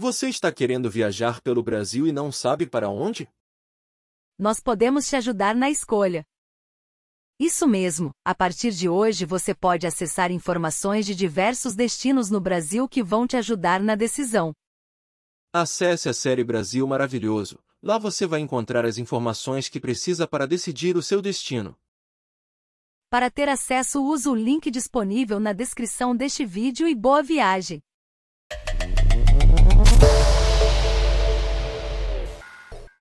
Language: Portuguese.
Você está querendo viajar pelo Brasil e não sabe para onde? Nós podemos te ajudar na escolha. Isso mesmo, a partir de hoje você pode acessar informações de diversos destinos no Brasil que vão te ajudar na decisão. Acesse a série Brasil Maravilhoso. Lá você vai encontrar as informações que precisa para decidir o seu destino. Para ter acesso, use o link disponível na descrição deste vídeo e boa viagem!